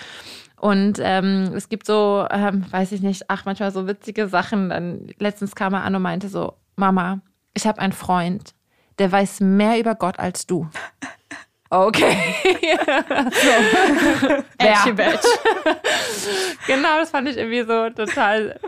Und ähm, es gibt so, ähm, weiß ich nicht, ach, manchmal so witzige Sachen. Dann, letztens kam er an und meinte so, Mama, ich habe einen Freund, der weiß mehr über Gott als du. Okay. so. Badge. genau, das fand ich irgendwie so total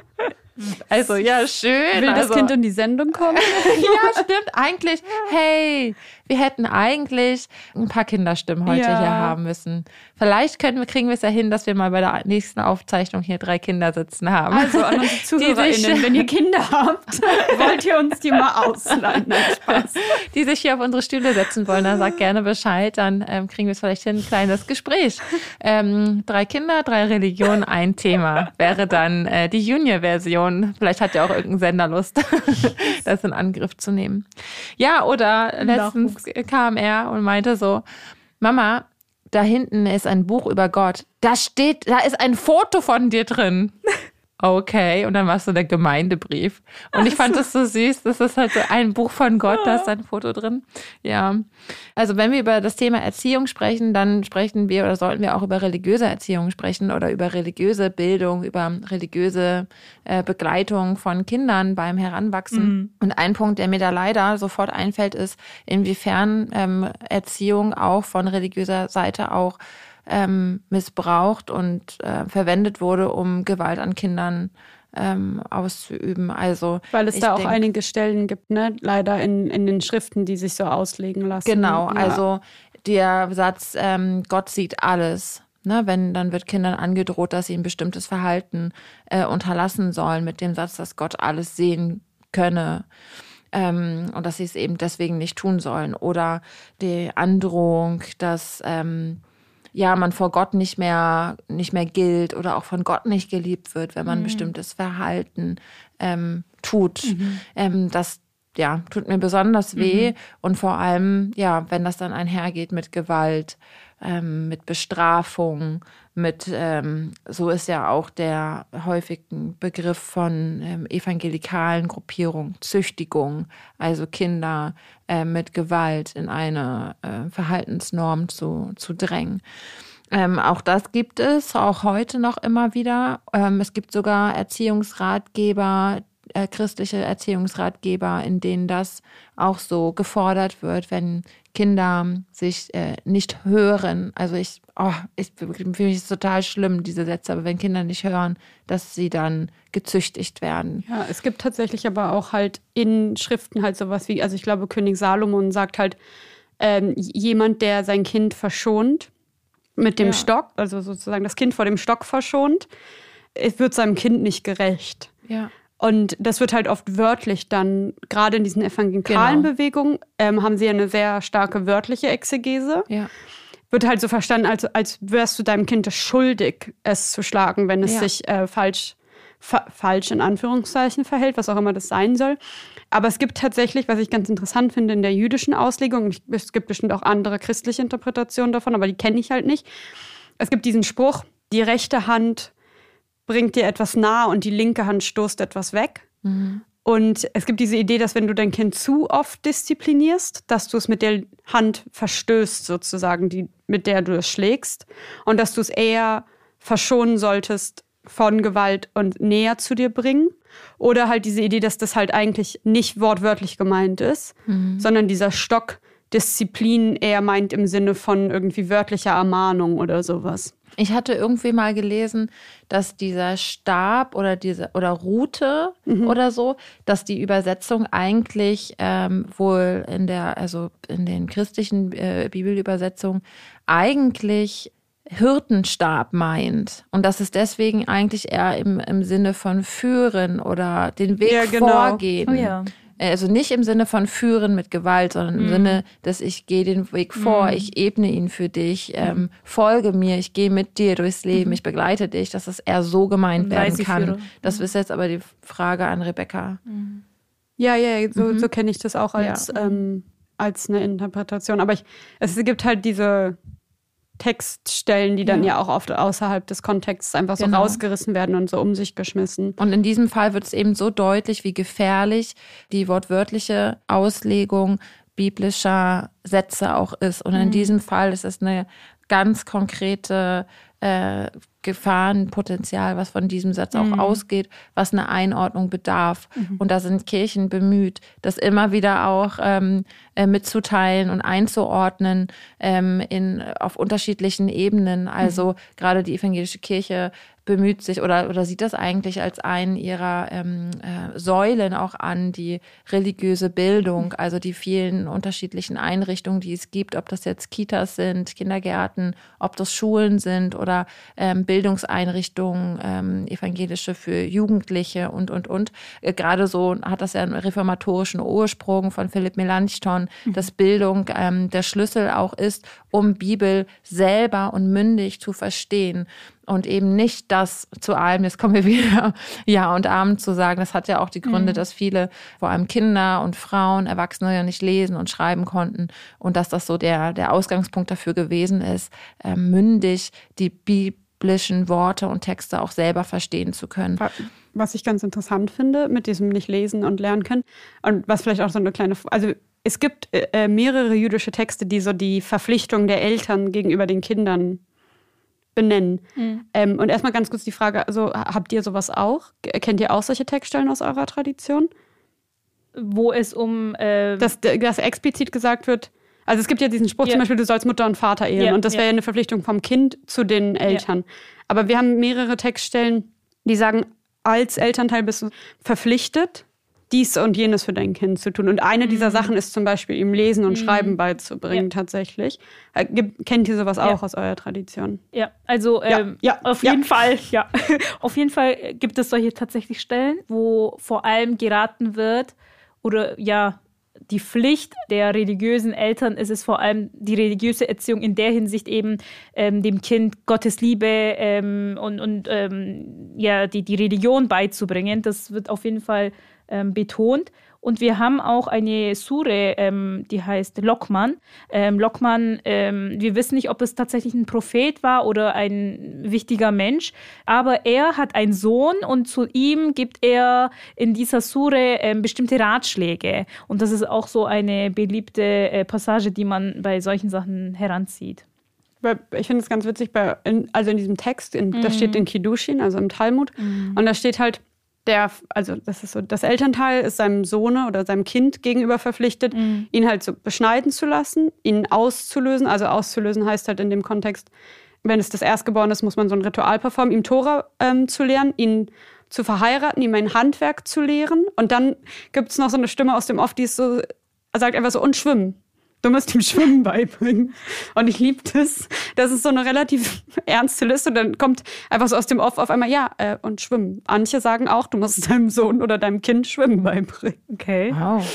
also ja, schön. Will das also, Kind in die Sendung kommen? ja, stimmt. Eigentlich, hey, wir hätten eigentlich ein paar Kinderstimmen heute ja. hier haben müssen. Vielleicht können wir, kriegen wir es ja hin, dass wir mal bei der nächsten Aufzeichnung hier drei Kinder sitzen haben. Also an unsere ZuhörerInnen, wenn ihr Kinder habt, wollt ihr uns die mal ausleihen. Nein, Spaß. Die sich hier auf unsere Stühle setzen wollen, dann sagt gerne Bescheid. Dann ähm, kriegen wir es vielleicht hin, ein kleines Gespräch. Ähm, drei Kinder, drei Religionen, ein Thema. Wäre dann äh, die Junior-Version. Vielleicht hat ja auch irgendein Sender Lust, das in Angriff zu nehmen. Ja, oder letztens kam er und meinte so, Mama, da hinten ist ein Buch über Gott. Da steht, da ist ein Foto von dir drin. Okay, und dann war es so der Gemeindebrief. Und ich fand das so süß. Das ist halt so ein Buch von Gott, da ist ein Foto drin. Ja. Also wenn wir über das Thema Erziehung sprechen, dann sprechen wir oder sollten wir auch über religiöse Erziehung sprechen oder über religiöse Bildung, über religiöse äh, Begleitung von Kindern beim Heranwachsen. Mhm. Und ein Punkt, der mir da leider sofort einfällt, ist, inwiefern ähm, Erziehung auch von religiöser Seite auch ähm, missbraucht und äh, verwendet wurde, um Gewalt an Kindern ähm, auszuüben. Also weil es da auch denk, einige Stellen gibt, ne? Leider in, in den Schriften, die sich so auslegen lassen. Genau, ja. also der Satz ähm, Gott sieht alles. Ne, wenn dann wird Kindern angedroht, dass sie ein bestimmtes Verhalten äh, unterlassen sollen, mit dem Satz, dass Gott alles sehen könne ähm, und dass sie es eben deswegen nicht tun sollen. Oder die Androhung, dass ähm, ja, man vor Gott nicht mehr, nicht mehr gilt oder auch von Gott nicht geliebt wird, wenn man mhm. bestimmtes Verhalten ähm, tut. Mhm. Ähm, das ja, tut mir besonders weh. Mhm. Und vor allem, ja, wenn das dann einhergeht mit Gewalt, ähm, mit Bestrafung, mit, ähm, so ist ja auch der häufige Begriff von ähm, evangelikalen Gruppierungen, Züchtigung, also Kinder äh, mit Gewalt in eine äh, Verhaltensnorm zu, zu drängen. Ähm, auch das gibt es, auch heute noch immer wieder. Ähm, es gibt sogar Erziehungsratgeber, äh, christliche Erziehungsratgeber, in denen das auch so gefordert wird, wenn Kinder sich äh, nicht hören. Also ich, oh, ich für mich ist es total schlimm, diese Sätze, aber wenn Kinder nicht hören, dass sie dann gezüchtigt werden. Ja, es gibt tatsächlich aber auch halt in Schriften halt sowas wie, also ich glaube, König Salomon sagt halt, ähm, jemand, der sein Kind verschont mit dem ja. Stock, also sozusagen das Kind vor dem Stock verschont, es wird seinem Kind nicht gerecht. Ja. Und das wird halt oft wörtlich dann, gerade in diesen evangelikalen genau. Bewegungen, ähm, haben sie eine sehr starke wörtliche Exegese. Ja. Wird halt so verstanden, als, als wärst du deinem Kind schuldig, es zu schlagen, wenn es ja. sich äh, falsch, fa falsch in Anführungszeichen verhält, was auch immer das sein soll. Aber es gibt tatsächlich, was ich ganz interessant finde in der jüdischen Auslegung, es gibt bestimmt auch andere christliche Interpretationen davon, aber die kenne ich halt nicht. Es gibt diesen Spruch, die rechte Hand bringt dir etwas nah und die linke Hand stoßt etwas weg. Mhm. Und es gibt diese Idee, dass wenn du dein Kind zu oft disziplinierst, dass du es mit der Hand verstößt, sozusagen, die, mit der du es schlägst. Und dass du es eher verschonen solltest von Gewalt und näher zu dir bringen. Oder halt diese Idee, dass das halt eigentlich nicht wortwörtlich gemeint ist, mhm. sondern dieser Stock Disziplin eher meint im Sinne von irgendwie wörtlicher Ermahnung oder sowas. Ich hatte irgendwie mal gelesen, dass dieser Stab oder diese oder Rute mhm. oder so, dass die Übersetzung eigentlich ähm, wohl in der, also in den christlichen äh, Bibelübersetzungen eigentlich Hirtenstab meint. Und dass es deswegen eigentlich eher im, im Sinne von führen oder den Weg ja, genau. vorgehen. Oh, ja. Äh, also nicht im Sinne von führen mit Gewalt, sondern im mhm. Sinne, dass ich gehe den Weg vor, mhm. ich ebne ihn für dich, ähm, folge mir, ich gehe mit dir durchs Leben, mhm. ich begleite dich, dass es eher so gemeint werden kann. Das mhm. ist jetzt aber die Frage an Rebecca. Mhm. Ja, ja, so, mhm. so kenne ich das auch als, ja. ähm, als eine Interpretation. Aber ich, es gibt halt diese Textstellen, die dann ja. ja, auch oft außerhalb des Kontexts einfach so genau. rausgerissen werden und so um sich geschmissen. Und in diesem Fall wird es eben so deutlich, wie gefährlich die wortwörtliche Auslegung biblischer Sätze auch ist. Und in mhm. diesem Fall ist es eine ganz konkrete äh, Gefahrenpotenzial, was von diesem Satz auch mhm. ausgeht, was eine Einordnung bedarf. Mhm. Und da sind Kirchen bemüht, das immer wieder auch ähm, äh, mitzuteilen und einzuordnen ähm, in, auf unterschiedlichen Ebenen. Also mhm. gerade die evangelische Kirche bemüht sich oder, oder sieht das eigentlich als einen ihrer ähm, äh, Säulen auch an, die religiöse Bildung, also die vielen unterschiedlichen Einrichtungen, die es gibt, ob das jetzt Kitas sind, Kindergärten, ob das Schulen sind oder ähm, Bildungseinrichtungen, ähm, evangelische für Jugendliche und, und, und. Äh, Gerade so hat das ja einen reformatorischen Ursprung von Philipp Melanchthon, mhm. dass Bildung ähm, der Schlüssel auch ist, um Bibel selber und mündig zu verstehen und eben nicht das zu allem, jetzt kommen wir wieder Ja und Abend zu sagen. Das hat ja auch die Gründe, mhm. dass viele, vor allem Kinder und Frauen, Erwachsene ja nicht lesen und schreiben konnten und dass das so der, der Ausgangspunkt dafür gewesen ist, äh, mündig die biblischen Worte und Texte auch selber verstehen zu können. Was ich ganz interessant finde mit diesem nicht lesen und lernen können und was vielleicht auch so eine kleine, also es gibt äh, mehrere jüdische Texte, die so die Verpflichtung der Eltern gegenüber den Kindern benennen. Mhm. Ähm, und erstmal ganz kurz die Frage: also, habt ihr sowas auch? Kennt ihr auch solche Textstellen aus eurer Tradition? Wo es um. Äh dass, dass explizit gesagt wird, also es gibt ja diesen Spruch ja. zum Beispiel, du sollst Mutter und Vater ehren. Ja, und das wäre ja eine Verpflichtung vom Kind zu den Eltern. Aber wir haben mehrere Textstellen, die sagen, als Elternteil bist du verpflichtet, dies und jenes für dein Kind zu tun. Und eine mhm. dieser Sachen ist zum Beispiel ihm Lesen und mhm. Schreiben beizubringen, ja. tatsächlich. Äh, kennt ihr sowas auch aus eurer Tradition? Ja, also ähm, ja. auf jeden Fall, ja. auf jeden Fall gibt es solche tatsächlich Stellen, wo vor allem geraten wird oder ja, die Pflicht der religiösen Eltern ist es vor allem die religiöse Erziehung in der Hinsicht eben ähm, dem Kind Gottes Liebe ähm, und, und ähm, ja, die, die Religion beizubringen. Das wird auf jeden Fall ähm, betont. Und wir haben auch eine Sure, ähm, die heißt Lokman. Ähm, Lokman, ähm, wir wissen nicht, ob es tatsächlich ein Prophet war oder ein wichtiger Mensch, aber er hat einen Sohn und zu ihm gibt er in dieser Sure ähm, bestimmte Ratschläge. Und das ist auch so eine beliebte äh, Passage, die man bei solchen Sachen heranzieht. Ich finde es ganz witzig, bei, in, also in diesem Text, in, mhm. das steht in Kiddushin, also im Talmud, mhm. und da steht halt, der, also das ist so, das Elternteil ist seinem Sohne oder seinem Kind gegenüber verpflichtet, mhm. ihn halt so beschneiden zu lassen, ihn auszulösen. Also auszulösen heißt halt in dem Kontext, wenn es das Erstgeborene ist, muss man so ein Ritual performen, ihm Tora ähm, zu lernen, ihn zu verheiraten, ihm ein Handwerk zu lehren. Und dann gibt es noch so eine Stimme aus dem Off, die ist so, sagt einfach so, und schwimmen. Du musst ihm Schwimmen beibringen. Und ich liebe das. Das ist so eine relativ ernste Liste. Und dann kommt einfach so aus dem Off auf einmal, ja, äh, und Schwimmen. Manche sagen auch, du musst deinem Sohn oder deinem Kind Schwimmen beibringen. Okay. Wow.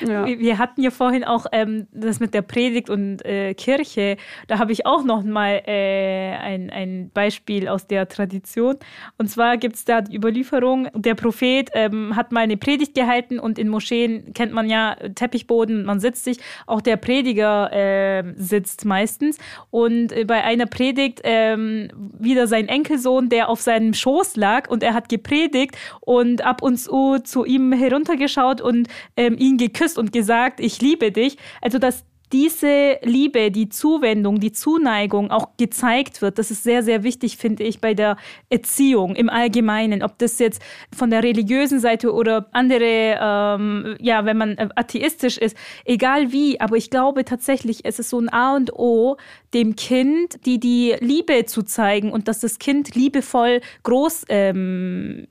Ja. Wir hatten ja vorhin auch ähm, das mit der Predigt und äh, Kirche. Da habe ich auch noch mal äh, ein, ein Beispiel aus der Tradition. Und zwar gibt es da die Überlieferung, der Prophet ähm, hat mal eine Predigt gehalten und in Moscheen kennt man ja Teppichboden, man sitzt sich. Auch der Prediger äh, sitzt meistens. Und äh, bei einer Predigt ähm, wieder sein Enkelsohn, der auf seinem Schoß lag und er hat gepredigt und ab und zu zu ihm heruntergeschaut und ähm, ihn geküsst geküsst und gesagt, ich liebe dich. Also, dass diese Liebe, die Zuwendung, die Zuneigung auch gezeigt wird, das ist sehr, sehr wichtig, finde ich, bei der Erziehung im Allgemeinen. Ob das jetzt von der religiösen Seite oder andere, ähm, ja, wenn man atheistisch ist, egal wie. Aber ich glaube tatsächlich, es ist so ein A und O, dem Kind die, die Liebe zu zeigen und dass das Kind liebevoll groß, ähm,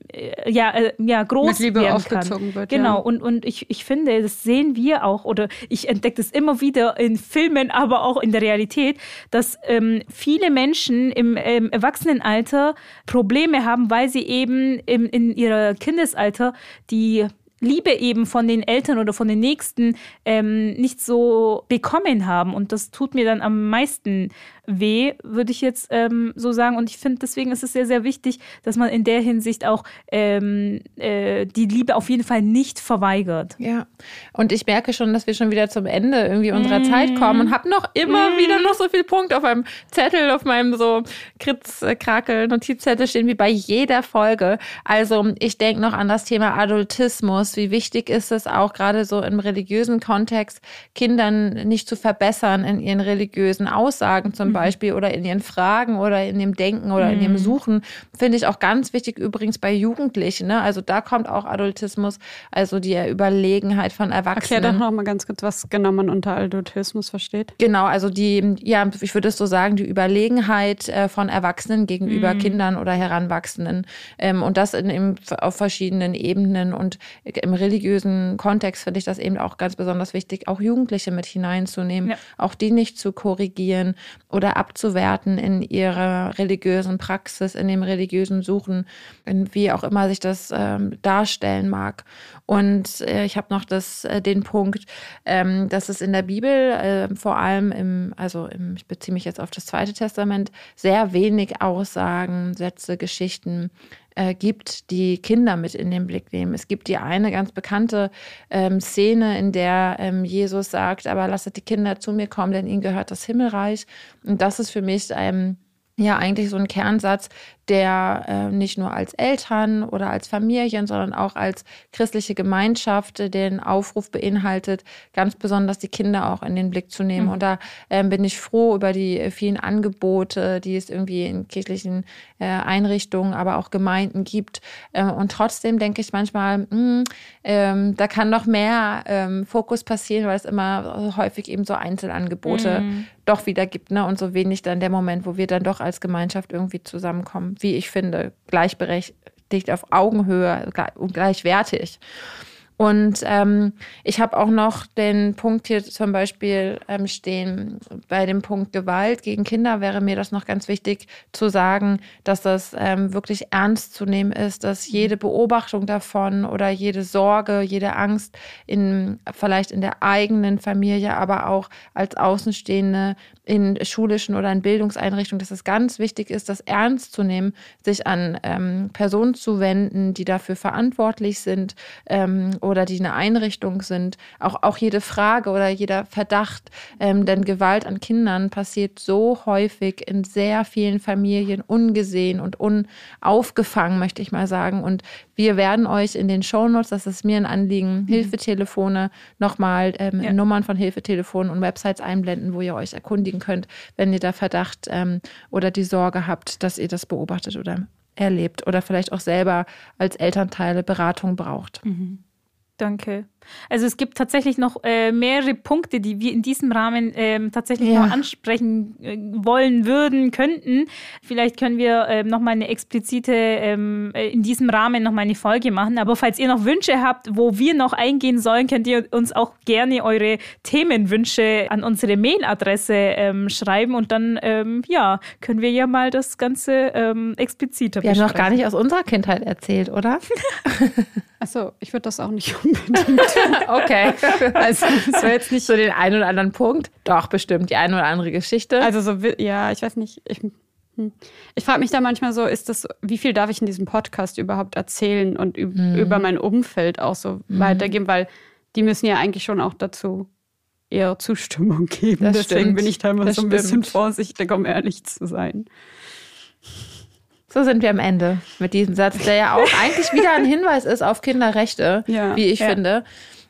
ja, äh, ja, groß Mit Liebe werden aufgezogen kann. wird. Genau. Ja. Und, und ich, ich finde, das sehen wir auch oder ich entdecke das immer wieder in Filmen, aber auch in der Realität, dass ähm, viele Menschen im ähm, Erwachsenenalter Probleme haben, weil sie eben im, in ihrer Kindesalter die Liebe eben von den Eltern oder von den Nächsten ähm, nicht so bekommen haben. Und das tut mir dann am meisten weh, würde ich jetzt ähm, so sagen. Und ich finde, deswegen ist es sehr, sehr wichtig, dass man in der Hinsicht auch ähm, äh, die Liebe auf jeden Fall nicht verweigert. Ja, und ich merke schon, dass wir schon wieder zum Ende irgendwie unserer mm. Zeit kommen und habe noch immer mm. wieder noch so viel Punkt auf meinem Zettel, auf meinem so Kritz-Krakel-Notizzettel stehen wie bei jeder Folge. Also ich denke noch an das Thema Adultismus. Wie wichtig ist es auch gerade so im religiösen Kontext, Kindern nicht zu verbessern in ihren religiösen Aussagen zum Mhm. Beispiel oder in ihren Fragen oder in dem Denken oder in dem mhm. Suchen, finde ich auch ganz wichtig übrigens bei Jugendlichen. Ne? Also da kommt auch Adultismus, also die Überlegenheit von Erwachsenen. Erklär doch noch mal ganz kurz, was genau man unter Adultismus versteht. Genau, also die, ja, ich würde es so sagen, die Überlegenheit äh, von Erwachsenen gegenüber mhm. Kindern oder Heranwachsenden. Ähm, und das in, in, auf verschiedenen Ebenen und im religiösen Kontext finde ich das eben auch ganz besonders wichtig, auch Jugendliche mit hineinzunehmen, ja. auch die nicht zu korrigieren oder abzuwerten in ihrer religiösen Praxis, in dem religiösen Suchen, wie auch immer sich das ähm, darstellen mag. Und äh, ich habe noch das, äh, den Punkt, ähm, dass es in der Bibel, äh, vor allem im, also im, ich beziehe mich jetzt auf das Zweite Testament, sehr wenig Aussagen, Sätze, Geschichten äh, gibt, die Kinder mit in den Blick nehmen. Es gibt die eine ganz bekannte ähm, Szene, in der ähm, Jesus sagt, aber lasset die Kinder zu mir kommen, denn ihnen gehört das Himmelreich. Und das ist für mich ähm, ja eigentlich so ein Kernsatz, der äh, nicht nur als Eltern oder als Familien, sondern auch als christliche Gemeinschaft den Aufruf beinhaltet, ganz besonders die Kinder auch in den Blick zu nehmen. Mhm. Und da äh, bin ich froh über die vielen Angebote, die es irgendwie in kirchlichen äh, Einrichtungen, aber auch Gemeinden gibt. Äh, und trotzdem denke ich manchmal, mh, hm, ähm, da kann noch mehr ähm, Fokus passieren, weil es immer häufig eben so Einzelangebote mhm. doch wieder gibt. Ne? Und so wenig dann der Moment, wo wir dann doch als Gemeinschaft irgendwie zusammenkommen wie ich finde, gleichberechtigt auf Augenhöhe und gleichwertig. Und ähm, ich habe auch noch den Punkt hier zum Beispiel ähm, stehen, bei dem Punkt Gewalt gegen Kinder wäre mir das noch ganz wichtig zu sagen, dass das ähm, wirklich ernst zu nehmen ist, dass jede Beobachtung davon oder jede Sorge, jede Angst in vielleicht in der eigenen Familie, aber auch als Außenstehende in schulischen oder in Bildungseinrichtungen, dass es ganz wichtig ist, das ernst zu nehmen, sich an ähm, Personen zu wenden, die dafür verantwortlich sind ähm, oder die eine Einrichtung sind. Auch, auch jede Frage oder jeder Verdacht, ähm, denn Gewalt an Kindern passiert so häufig in sehr vielen Familien ungesehen und unaufgefangen, möchte ich mal sagen. Und wir werden euch in den Shownotes, das ist mir ein Anliegen, mhm. Hilfetelefone nochmal ähm, ja. Nummern von Hilfetelefonen und Websites einblenden, wo ihr euch erkundigen könnt, wenn ihr da Verdacht ähm, oder die Sorge habt, dass ihr das beobachtet oder erlebt oder vielleicht auch selber als Elternteile Beratung braucht. Mhm. Danke. Also es gibt tatsächlich noch äh, mehrere Punkte, die wir in diesem Rahmen ähm, tatsächlich ja. noch ansprechen äh, wollen würden, könnten. Vielleicht können wir ähm, noch mal eine explizite, ähm, äh, in diesem Rahmen noch mal eine Folge machen. Aber falls ihr noch Wünsche habt, wo wir noch eingehen sollen, könnt ihr uns auch gerne eure Themenwünsche an unsere Mailadresse ähm, schreiben und dann, ähm, ja, können wir ja mal das Ganze expliziter Wir besprechen. haben noch gar nicht aus unserer Kindheit erzählt, oder? Achso, ich würde das auch nicht unbedingt. okay. Also, das wäre jetzt nicht so den einen oder anderen Punkt. Doch, bestimmt, die eine oder andere Geschichte. Also, so, ja, ich weiß nicht. Ich, hm. ich frage mich da manchmal so, ist das, wie viel darf ich in diesem Podcast überhaupt erzählen und mhm. über mein Umfeld auch so mhm. weitergeben? Weil die müssen ja eigentlich schon auch dazu eher Zustimmung geben. Das Deswegen stimmt. bin ich da immer das so ein stimmt. bisschen vorsichtig, um ehrlich zu sein. So sind wir am Ende mit diesem Satz, der ja auch eigentlich wieder ein Hinweis ist auf Kinderrechte, ja, wie ich ja. finde,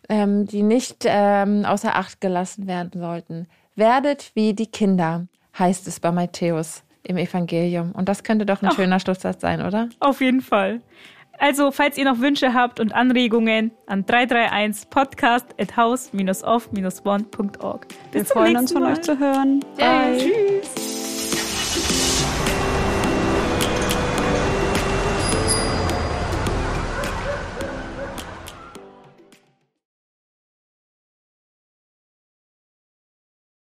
ähm, die nicht ähm, außer Acht gelassen werden sollten. Werdet wie die Kinder, heißt es bei Matthäus im Evangelium. Und das könnte doch ein Ach, schöner Schlusssatz sein, oder? Auf jeden Fall. Also, falls ihr noch Wünsche habt und Anregungen, an 331 podcast at house-off-one.org. Wir freuen uns von Mal. euch zu hören. Bye. Tschüss.